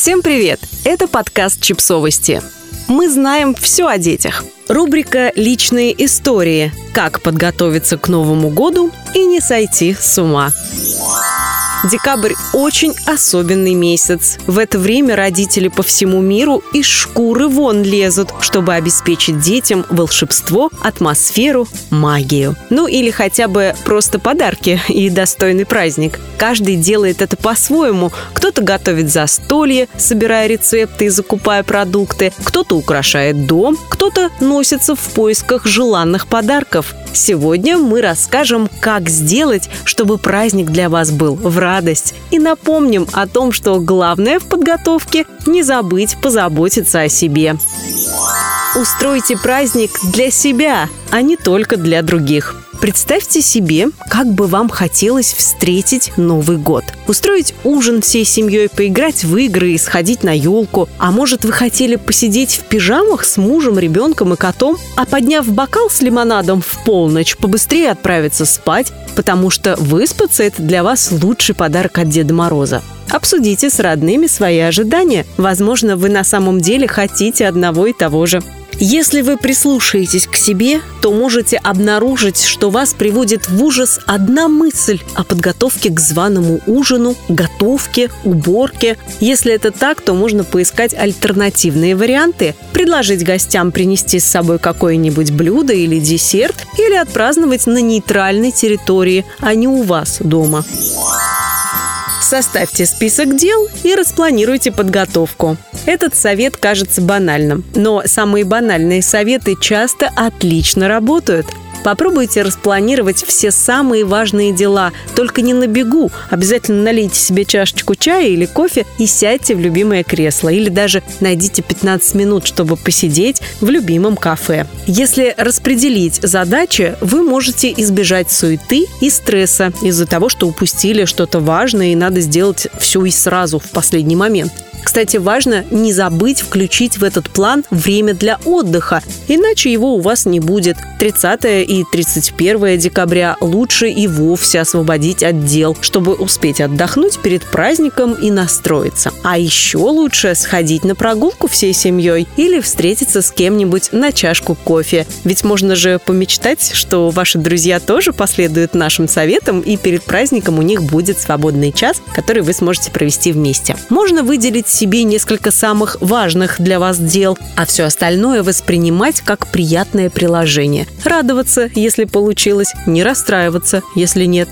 Всем привет! Это подкаст «Чипсовости». Мы знаем все о детях. Рубрика «Личные истории. Как подготовиться к Новому году и не сойти с ума». Декабрь очень особенный месяц. В это время родители по всему миру из шкуры вон лезут, чтобы обеспечить детям волшебство, атмосферу, магию. Ну или хотя бы просто подарки и достойный праздник. Каждый делает это по-своему. Кто-то готовит застолье, собирая рецепты и закупая продукты, кто-то украшает дом, кто-то носится в поисках желанных подарков. Сегодня мы расскажем, как сделать, чтобы праздник для вас был в радость. И напомним о том, что главное в подготовке – не забыть позаботиться о себе. Устройте праздник для себя, а не только для других. Представьте себе, как бы вам хотелось встретить Новый год. Устроить ужин всей семьей, поиграть в игры и сходить на елку. А может, вы хотели посидеть в пижамах с мужем, ребенком и котом, а подняв бокал с лимонадом в полночь, побыстрее отправиться спать, потому что выспаться – это для вас лучший подарок от Деда Мороза. Обсудите с родными свои ожидания. Возможно, вы на самом деле хотите одного и того же. Если вы прислушаетесь к себе, то можете обнаружить, что вас приводит в ужас одна мысль о подготовке к званому ужину, готовке, уборке. Если это так, то можно поискать альтернативные варианты, предложить гостям принести с собой какое-нибудь блюдо или десерт, или отпраздновать на нейтральной территории, а не у вас дома. Составьте список дел и распланируйте подготовку. Этот совет кажется банальным, но самые банальные советы часто отлично работают – Попробуйте распланировать все самые важные дела, только не на бегу. Обязательно налейте себе чашечку чая или кофе и сядьте в любимое кресло. Или даже найдите 15 минут, чтобы посидеть в любимом кафе. Если распределить задачи, вы можете избежать суеты и стресса из-за того, что упустили что-то важное и надо сделать все и сразу в последний момент. Кстати, важно не забыть включить в этот план время для отдыха, иначе его у вас не будет. 30 и 31 декабря лучше и вовсе освободить от дел, чтобы успеть отдохнуть перед праздником и настроиться. А еще лучше сходить на прогулку всей семьей или встретиться с кем-нибудь на чашку кофе. Ведь можно же помечтать, что ваши друзья тоже последуют нашим советам, и перед праздником у них будет свободный час, который вы сможете провести вместе. Можно выделить себе несколько самых важных для вас дел, а все остальное воспринимать как приятное приложение. Радоваться, если получилось, не расстраиваться, если нет.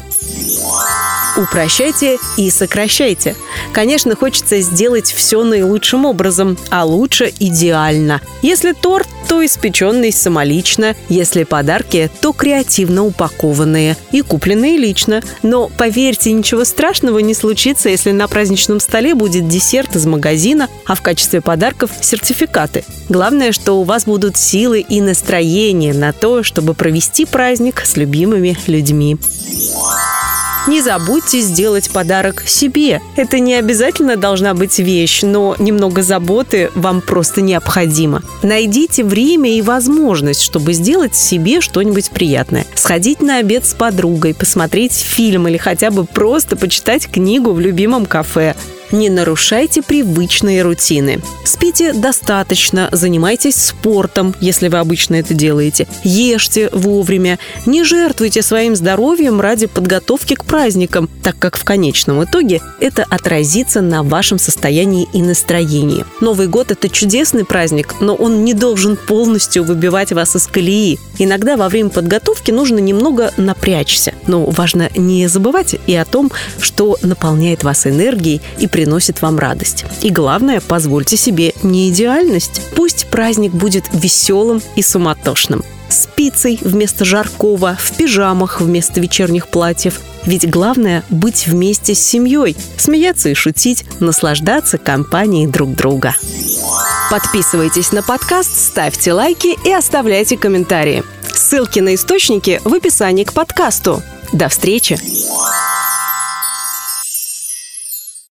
Упрощайте и сокращайте. Конечно, хочется сделать все наилучшим образом, а лучше идеально. Если торт, то испеченный самолично, если подарки, то креативно упакованные и купленные лично. Но поверьте, ничего страшного не случится, если на праздничном столе будет десерт из магазина, а в качестве подарков сертификаты. Главное, что у вас будут силы и настроение на то, чтобы провести праздник с любимыми людьми. Не забудьте сделать подарок себе. Это не обязательно должна быть вещь, но немного заботы вам просто необходимо. Найдите время и возможность, чтобы сделать себе что-нибудь приятное. Сходить на обед с подругой, посмотреть фильм или хотя бы просто почитать книгу в любимом кафе. Не нарушайте привычные рутины. Спите достаточно, занимайтесь спортом, если вы обычно это делаете. Ешьте вовремя. Не жертвуйте своим здоровьем ради подготовки к праздникам, так как в конечном итоге это отразится на вашем состоянии и настроении. Новый год – это чудесный праздник, но он не должен полностью выбивать вас из колеи. Иногда во время подготовки нужно немного напрячься. Но важно не забывать и о том, что наполняет вас энергией и приносит вам радость. И главное, позвольте себе не идеальность. Пусть праздник будет веселым и суматошным. С пиццей вместо жаркого, в пижамах вместо вечерних платьев. Ведь главное – быть вместе с семьей, смеяться и шутить, наслаждаться компанией друг друга. Подписывайтесь на подкаст, ставьте лайки и оставляйте комментарии. Ссылки на источники в описании к подкасту. До встречи!